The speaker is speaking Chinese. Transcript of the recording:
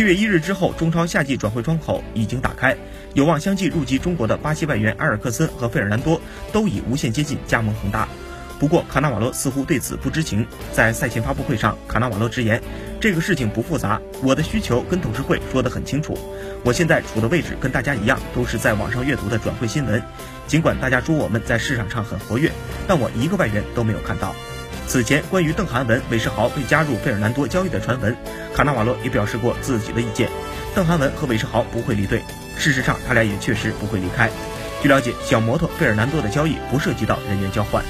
七月一日之后，中超夏季转会窗口已经打开，有望相继入籍中国的巴西外援埃尔克森和费尔南多都已无限接近加盟恒大。不过，卡纳瓦罗似乎对此不知情。在赛前发布会上，卡纳瓦罗直言：“这个事情不复杂，我的需求跟董事会说得很清楚。我现在处的位置跟大家一样，都是在网上阅读的转会新闻。尽管大家说我们在市场上很活跃，但我一个外援都没有看到。”此前，关于邓涵文、韦世豪被加入费尔南多交易的传闻，卡纳瓦罗也表示过自己的意见：邓涵文和韦世豪不会离队。事实上，他俩也确实不会离开。据了解，小摩托费尔南多的交易不涉及到人员交换。